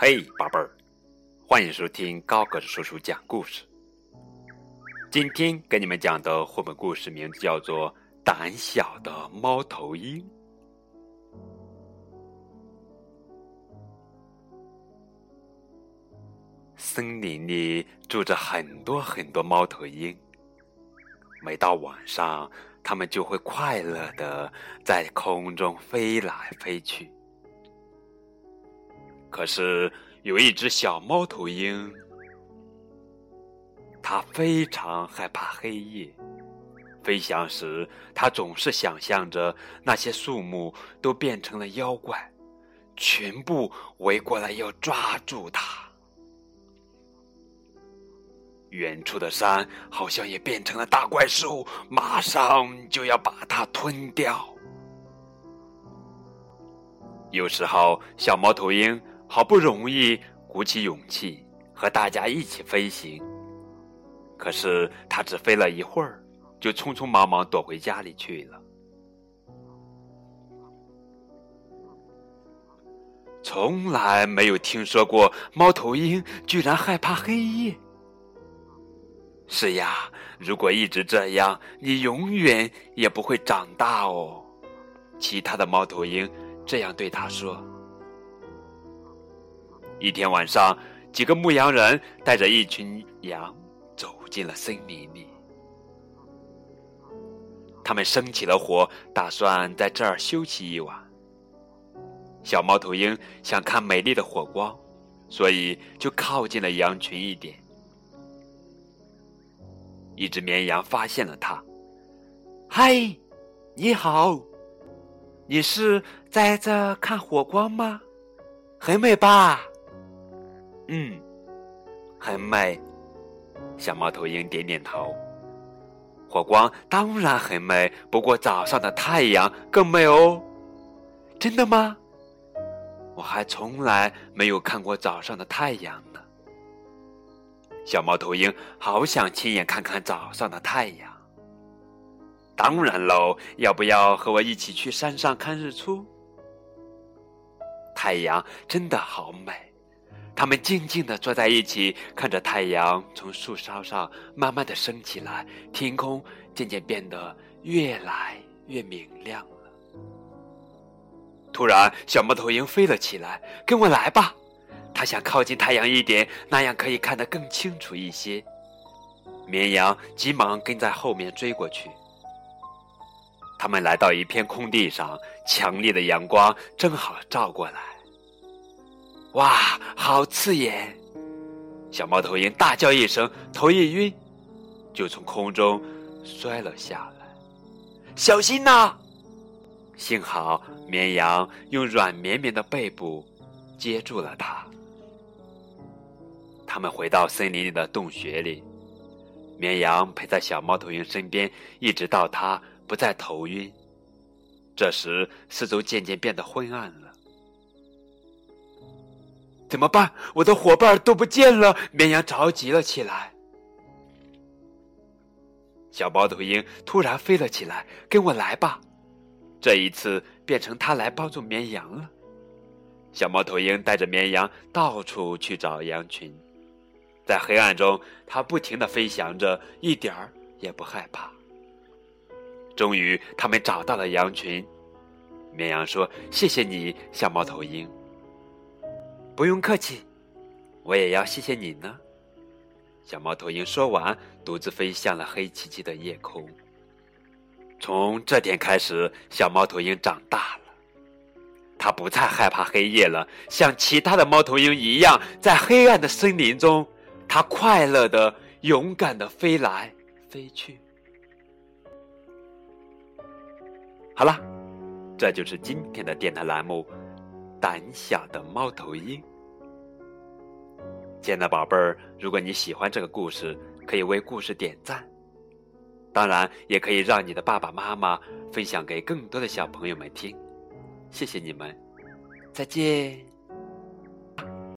嘿，宝贝儿，欢迎收听高个子叔叔讲故事。今天给你们讲的绘本故事名字叫做《胆小的猫头鹰》。森林里住着很多很多猫头鹰，每到晚上，它们就会快乐的在空中飞来飞去。可是有一只小猫头鹰，它非常害怕黑夜。飞翔时，它总是想象着那些树木都变成了妖怪，全部围过来要抓住它。远处的山好像也变成了大怪兽，马上就要把它吞掉。有时候，小猫头鹰。好不容易鼓起勇气和大家一起飞行，可是他只飞了一会儿，就匆匆忙忙躲回家里去了。从来没有听说过猫头鹰居然害怕黑夜。是呀，如果一直这样，你永远也不会长大哦。其他的猫头鹰这样对他说。一天晚上，几个牧羊人带着一群羊走进了森林里。他们生起了火，打算在这儿休息一晚。小猫头鹰想看美丽的火光，所以就靠近了羊群一点。一只绵羊发现了它，“嗨，你好，你是在这看火光吗？很美吧？”嗯，很美。小猫头鹰点点头。火光当然很美，不过早上的太阳更美哦。真的吗？我还从来没有看过早上的太阳呢。小猫头鹰好想亲眼看看早上的太阳。当然喽，要不要和我一起去山上看日出？太阳真的好美。他们静静地坐在一起，看着太阳从树梢上慢慢的升起来，天空渐渐变得越来越明亮了。突然，小猫头鹰飞了起来，“跟我来吧！”它想靠近太阳一点，那样可以看得更清楚一些。绵羊急忙跟在后面追过去。他们来到一片空地上，强烈的阳光正好照过来。哇，好刺眼！小猫头鹰大叫一声，头一晕，就从空中摔了下来。小心呐！幸好绵羊用软绵绵的背部接住了它。他们回到森林里的洞穴里，绵羊陪在小猫头鹰身边，一直到它不再头晕。这时，四周渐渐变得昏暗了。怎么办？我的伙伴都不见了！绵羊着急了起来。小猫头鹰突然飞了起来，跟我来吧！这一次变成它来帮助绵羊了。小猫头鹰带着绵羊到处去找羊群，在黑暗中，它不停的飞翔着，一点儿也不害怕。终于，他们找到了羊群。绵羊说：“谢谢你，小猫头鹰。”不用客气，我也要谢谢你呢。小猫头鹰说完，独自飞向了黑漆漆的夜空。从这天开始，小猫头鹰长大了，它不再害怕黑夜了，像其他的猫头鹰一样，在黑暗的森林中，它快乐的、勇敢的飞来飞去。好了，这就是今天的电台栏目。胆小的猫头鹰，亲爱的宝贝儿，如果你喜欢这个故事，可以为故事点赞，当然也可以让你的爸爸妈妈分享给更多的小朋友们听。谢谢你们，再见。